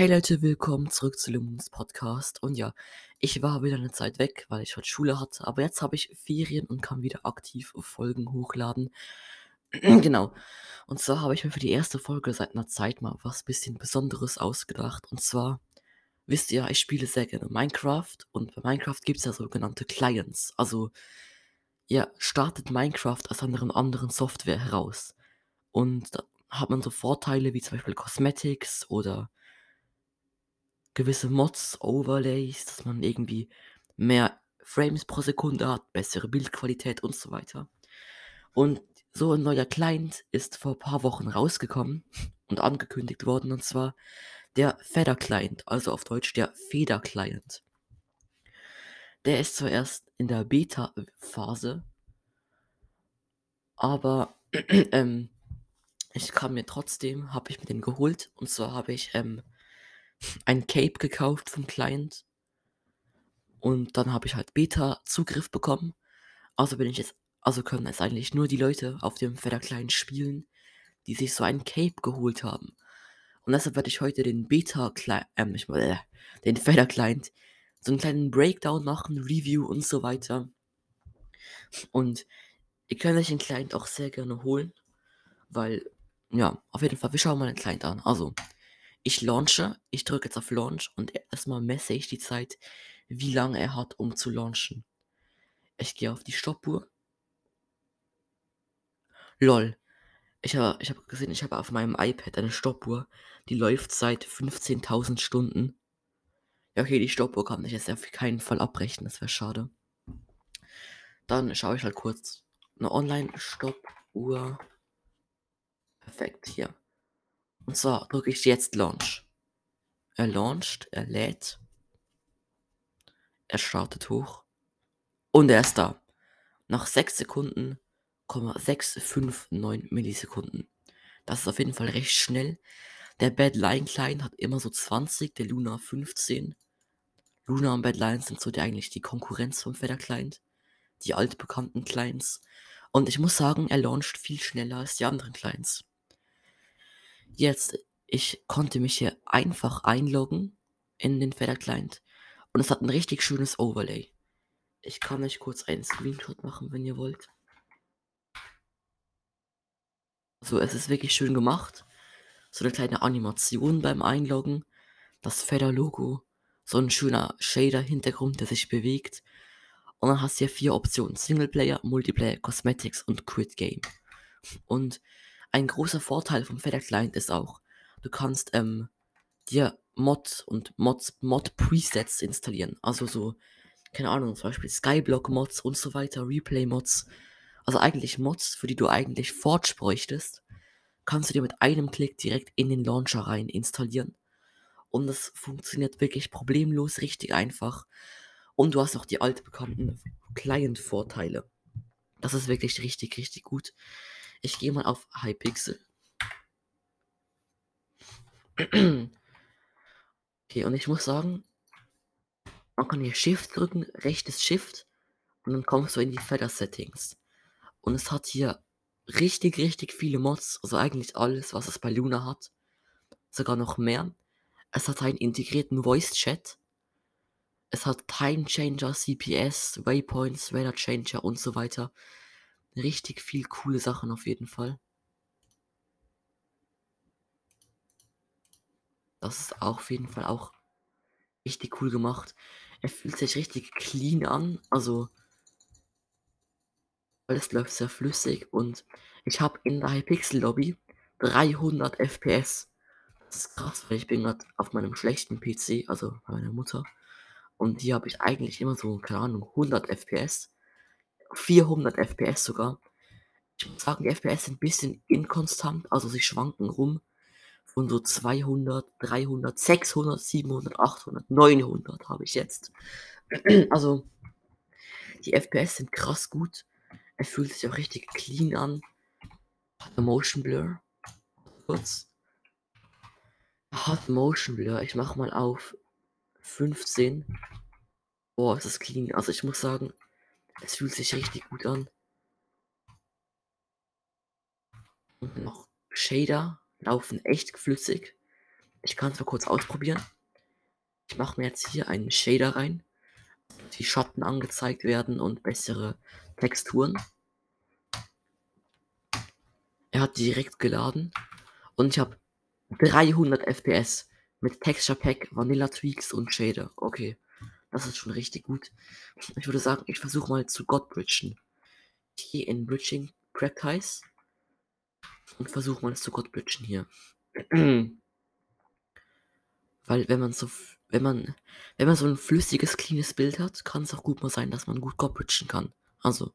Hey Leute, willkommen zurück zu Lumens Podcast. Und ja, ich war wieder eine Zeit weg, weil ich heute Schule hatte, aber jetzt habe ich Ferien und kann wieder aktiv Folgen hochladen. genau. Und zwar habe ich mir für die erste Folge seit einer Zeit mal was bisschen Besonderes ausgedacht. Und zwar, wisst ihr, ich spiele sehr gerne Minecraft und bei Minecraft gibt es ja sogenannte Clients. Also, ihr startet Minecraft aus einer anderen Software heraus. Und da hat man so Vorteile wie zum Beispiel Cosmetics oder gewisse Mods, Overlays, dass man irgendwie mehr Frames pro Sekunde hat, bessere Bildqualität und so weiter. Und so ein neuer Client ist vor ein paar Wochen rausgekommen und angekündigt worden, und zwar der Feather Client, also auf Deutsch der Feder Client. Der ist zuerst in der Beta-Phase, aber ähm, ich kann mir trotzdem, habe ich mir den geholt, und zwar habe ich ähm, ein Cape gekauft vom Client. Und dann habe ich halt Beta-Zugriff bekommen. Also bin ich jetzt, also können es eigentlich nur die Leute auf dem Feather Client spielen, die sich so ein Cape geholt haben. Und deshalb werde ich heute den Beta Client, ähm, äh, den Feather Client, so einen kleinen Breakdown machen, Review und so weiter. Und ihr könnt euch den Client auch sehr gerne holen, weil, ja, auf jeden Fall, wir schauen mal den Client an. Also, ich launche, ich drücke jetzt auf Launch und erstmal messe ich die Zeit, wie lange er hat, um zu launchen. Ich gehe auf die Stoppuhr. Lol. Ich habe ich hab gesehen, ich habe auf meinem iPad eine Stoppuhr, die läuft seit 15.000 Stunden. Ja, okay, die Stoppuhr kann ich jetzt auf keinen Fall abbrechen, das wäre schade. Dann schaue ich halt kurz eine Online-Stoppuhr. Perfekt, hier. Und zwar drücke ich jetzt Launch. Er launcht, er lädt. Er startet hoch. Und er ist da. Nach 6 Sekunden, 659 Millisekunden. Das ist auf jeden Fall recht schnell. Der Bad Line Client hat immer so 20, der Luna 15. Luna und Bad Line sind so die, eigentlich die Konkurrenz vom Feather Client. Die altbekannten Clients. Und ich muss sagen, er launcht viel schneller als die anderen Clients. Jetzt, ich konnte mich hier einfach einloggen in den Feather Client und es hat ein richtig schönes Overlay. Ich kann euch kurz einen Screenshot machen, wenn ihr wollt. So, es ist wirklich schön gemacht. So eine kleine Animation beim Einloggen. Das Feather-Logo. So ein schöner Shader-Hintergrund, der sich bewegt. Und dann hast du hier vier Optionen. Singleplayer, Multiplayer, Cosmetics und Quit Game. Und ein großer Vorteil vom Feather Client ist auch, du kannst ähm, dir Mod und Mods, Mod-Presets installieren. Also so, keine Ahnung, zum Beispiel Skyblock-Mods und so weiter, Replay-Mods. Also eigentlich Mods, für die du eigentlich Forge bräuchtest, kannst du dir mit einem Klick direkt in den Launcher rein installieren. Und das funktioniert wirklich problemlos, richtig einfach. Und du hast auch die altbekannten Client-Vorteile. Das ist wirklich richtig, richtig gut. Ich gehe mal auf Hypixel. okay, und ich muss sagen, man kann hier Shift drücken, rechtes Shift und dann kommst du in die Feather Settings. Und es hat hier richtig, richtig viele Mods, also eigentlich alles, was es bei Luna hat. Sogar noch mehr. Es hat einen integrierten Voice Chat. Es hat Time Changer, CPS, Waypoints, Radar Changer und so weiter richtig viel coole Sachen auf jeden Fall. Das ist auf jeden Fall auch richtig cool gemacht. Er fühlt sich richtig clean an, also alles läuft sehr flüssig und ich habe in der Hypixel Lobby 300 FPS. Das ist krass, weil ich bin gerade auf meinem schlechten PC, also bei meiner Mutter. Und die habe ich eigentlich immer so, keine Ahnung, 100 FPS. 400 FPS sogar. Ich muss sagen, die FPS sind ein bisschen inkonstant, also sie schwanken rum von so 200, 300, 600, 700, 800, 900 habe ich jetzt. Also die FPS sind krass gut. Er fühlt sich auch richtig clean an. Hat Motion Blur. Kurz. Hat Motion Blur. Ich mache mal auf 15. Boah, ist das clean. Also ich muss sagen, es fühlt sich richtig gut an. Und noch Shader laufen echt flüssig. Ich kann es mal kurz ausprobieren. Ich mache mir jetzt hier einen Shader rein, die Schatten angezeigt werden und bessere Texturen. Er hat direkt geladen und ich habe 300 FPS mit Texture Pack, Vanilla Tweaks und Shader. Okay, das ist schon richtig gut. Ich würde sagen, ich versuche mal zu Godbridgen. Ich gehe in Bridging Practice und versuche mal zu Godbridgen hier. Weil wenn man so, wenn man, wenn man so ein flüssiges, cleanes Bild hat, kann es auch gut mal sein, dass man gut Godbridgen kann. Also.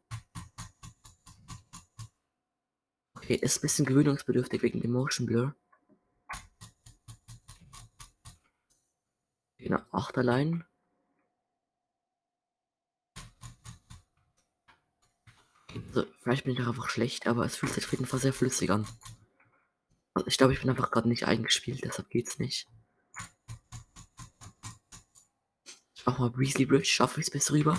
Okay, ist ein bisschen gewöhnungsbedürftig wegen dem Motion Blur. Genau, Achterlein. Also, vielleicht bin ich auch einfach schlecht, aber es fühlt sich auf jeden Fall sehr flüssig an. Also ich glaube, ich bin einfach gerade nicht eingespielt, deshalb geht's nicht. Ich mach mal Breezy Bridge, schaffe ich es bis rüber.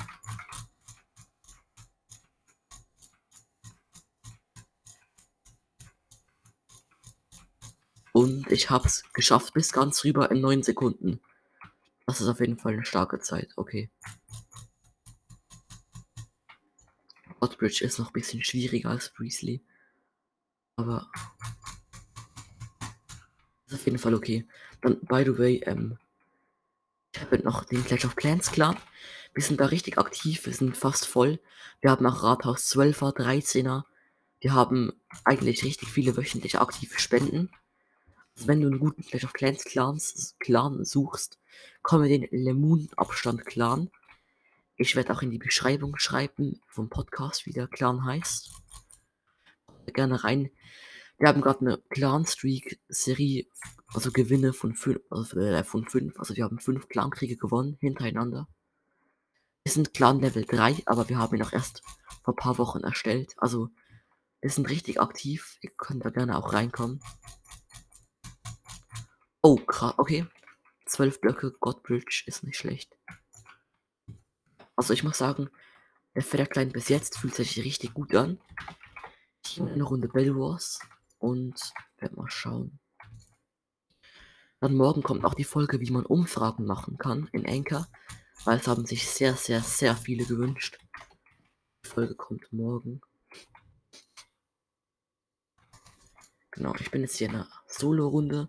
Und ich habe es geschafft bis ganz rüber in 9 Sekunden. Das ist auf jeden Fall eine starke Zeit. Okay. Hotbridge ist noch ein bisschen schwieriger als Breesley. Aber ist auf jeden Fall okay. Dann, by the way, ähm, ich habe noch den Clash of Clans Clan. Wir sind da richtig aktiv, wir sind fast voll. Wir haben auch Rathaus 12er, 13er. Wir haben eigentlich richtig viele wöchentliche aktive Spenden. Also wenn du einen guten Clash of Clans Clan suchst, komme den Lemon Abstand Clan. Ich werde auch in die Beschreibung schreiben vom Podcast, wie der Clan heißt. Gerne rein. Wir haben gerade eine Clan Streak Serie, also Gewinne von 5, also, äh, von 5. Also wir haben 5 Clankriege gewonnen hintereinander. Wir sind Clan Level 3, aber wir haben ihn auch erst vor ein paar Wochen erstellt. Also wir sind richtig aktiv. Ihr könnt da gerne auch reinkommen. Oh, krass, okay. 12 Blöcke Godbridge ist nicht schlecht. Also ich muss sagen, der Federklein bis jetzt fühlt sich richtig gut an. Ich eine Runde Bell Wars und werde mal schauen. Dann morgen kommt auch die Folge, wie man Umfragen machen kann in Anchor, weil es haben sich sehr, sehr, sehr viele gewünscht. Die Folge kommt morgen. Genau, ich bin jetzt hier in einer Solo-Runde.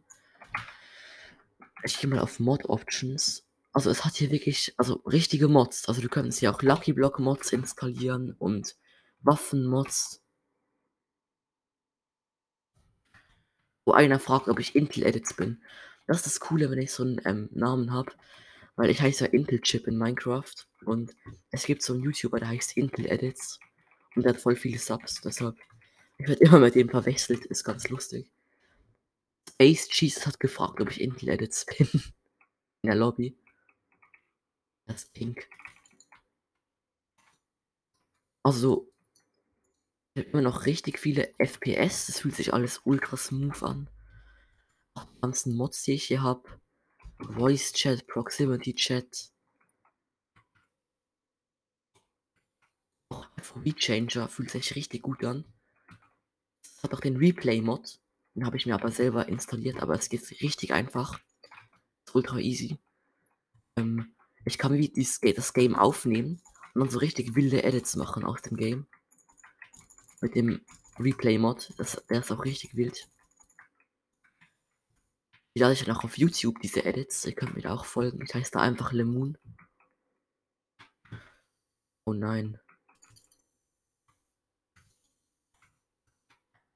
Ich gehe mal auf Mod Options also es hat hier wirklich, also richtige Mods. Also du kannst hier auch Lucky Block Mods installieren und Waffenmods. Wo einer fragt, ob ich Intel Edits bin. Das ist das Coole, wenn ich so einen ähm, Namen habe. Weil ich heiße ja Intel Chip in Minecraft. Und es gibt so einen YouTuber, der heißt Intel Edits. Und der hat voll viele Subs. Deshalb, ich werde immer mit dem verwechselt. Ist ganz lustig. Space Jesus hat gefragt, ob ich Intel Edits bin. In der Lobby. Das Pink. Also, ich habe immer noch richtig viele FPS. Das fühlt sich alles ultra smooth an. Auch die ganzen Mods, die ich hier habe. Voice Chat, Proximity Chat. Auch FOV Changer fühlt sich richtig gut an. Es hat auch den Replay-Mod. Den habe ich mir aber selber installiert, aber es geht richtig einfach. Ist ultra easy. Ähm, ich kann wie das Game aufnehmen und dann so richtig wilde Edits machen aus dem Game. Mit dem Replay-Mod. Der ist auch richtig wild. Die lade ich dann auch auf YouTube, diese Edits. Ihr könnt mir da auch folgen. Ich heiße da einfach Lemon. Oh nein.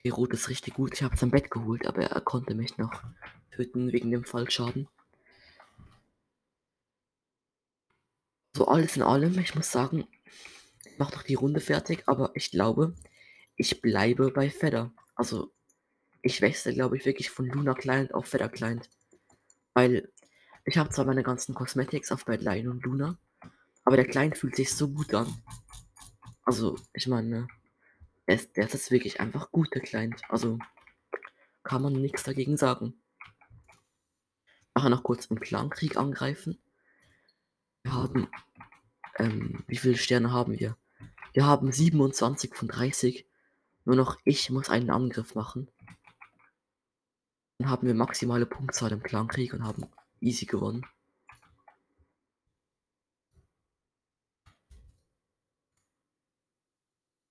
Die Rot ist richtig gut. Ich habe sein Bett geholt, aber er konnte mich noch töten wegen dem Fallschaden. So alles in allem, ich muss sagen, ich mache doch die Runde fertig, aber ich glaube, ich bleibe bei Feather. Also, ich wechsle, glaube ich, wirklich von Luna Client auf Feather Client. Weil ich habe zwar meine ganzen Cosmetics auf Bad Lion und Luna, aber der Client fühlt sich so gut an. Also, ich meine, der ist, der ist wirklich einfach gut, der Client. Also, kann man nichts dagegen sagen. Nachher noch kurz im Clankrieg angreifen. Wir haben, ähm, wie viele Sterne haben wir? Wir haben 27 von 30. Nur noch ich muss einen Angriff machen. Dann haben wir maximale Punktzahl im Clankrieg und haben easy gewonnen.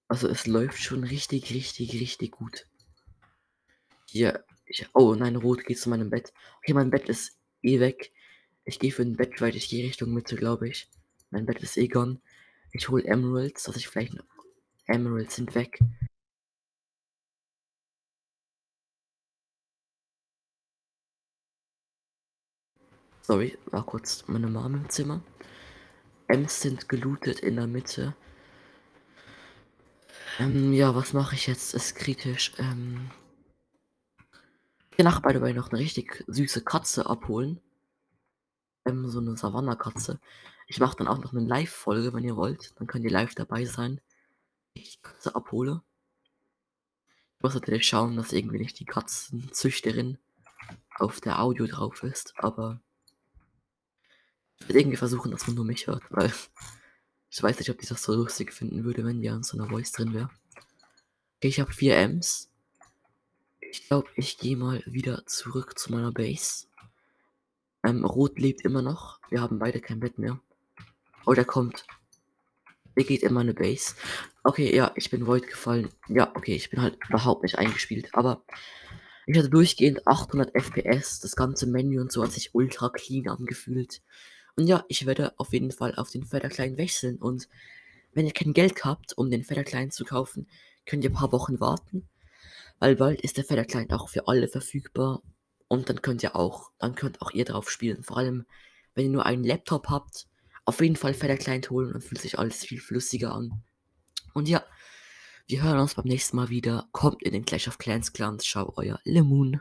Also es läuft schon richtig, richtig, richtig gut. Hier, ich, oh nein, rot geht zu meinem Bett. Okay, mein Bett ist eh weg. Ich gehe für ein Bett, weil ich gehe Richtung Mitte, glaube ich. Mein Bett ist gone. Ich hole Emeralds, dass ich vielleicht noch... Emeralds sind weg. Sorry, war kurz meine Mom im Zimmer. Ems sind gelootet in der Mitte. Ähm, ja, was mache ich jetzt? Ist kritisch. Ähm, hier nach by the way noch eine richtig süße Katze abholen. Ähm, so eine Savanna-Katze. Ich mache dann auch noch eine Live-Folge, wenn ihr wollt. Dann könnt ihr live dabei sein. Ich die Katze abhole. Ich muss natürlich schauen, dass irgendwie nicht die Katzenzüchterin auf der Audio drauf ist, aber ich werde irgendwie versuchen, dass man nur mich hört, weil ich weiß nicht, ob ich das so lustig finden würde, wenn ja in so einer Voice drin wäre. Okay, ich habe 4 Ms. Ich glaube, ich gehe mal wieder zurück zu meiner Base. Ähm, Rot lebt immer noch. Wir haben beide kein Bett mehr. Oh, der kommt. Der geht in meine Base. Okay, ja, ich bin Void gefallen. Ja, okay, ich bin halt überhaupt nicht eingespielt. Aber ich hatte durchgehend 800 FPS. Das ganze Menü und so hat sich ultra clean angefühlt. Und ja, ich werde auf jeden Fall auf den Federklein wechseln. Und wenn ihr kein Geld habt, um den Federklein zu kaufen, könnt ihr ein paar Wochen warten. Weil bald ist der Federklein auch für alle verfügbar. Und dann könnt ihr auch, dann könnt auch ihr drauf spielen. Vor allem, wenn ihr nur einen Laptop habt, auf jeden Fall Federklein holen und fühlt sich alles viel flüssiger an. Und ja, wir hören uns beim nächsten Mal wieder. Kommt in den Clash of Clans Clans. Ciao, euer Lemoon.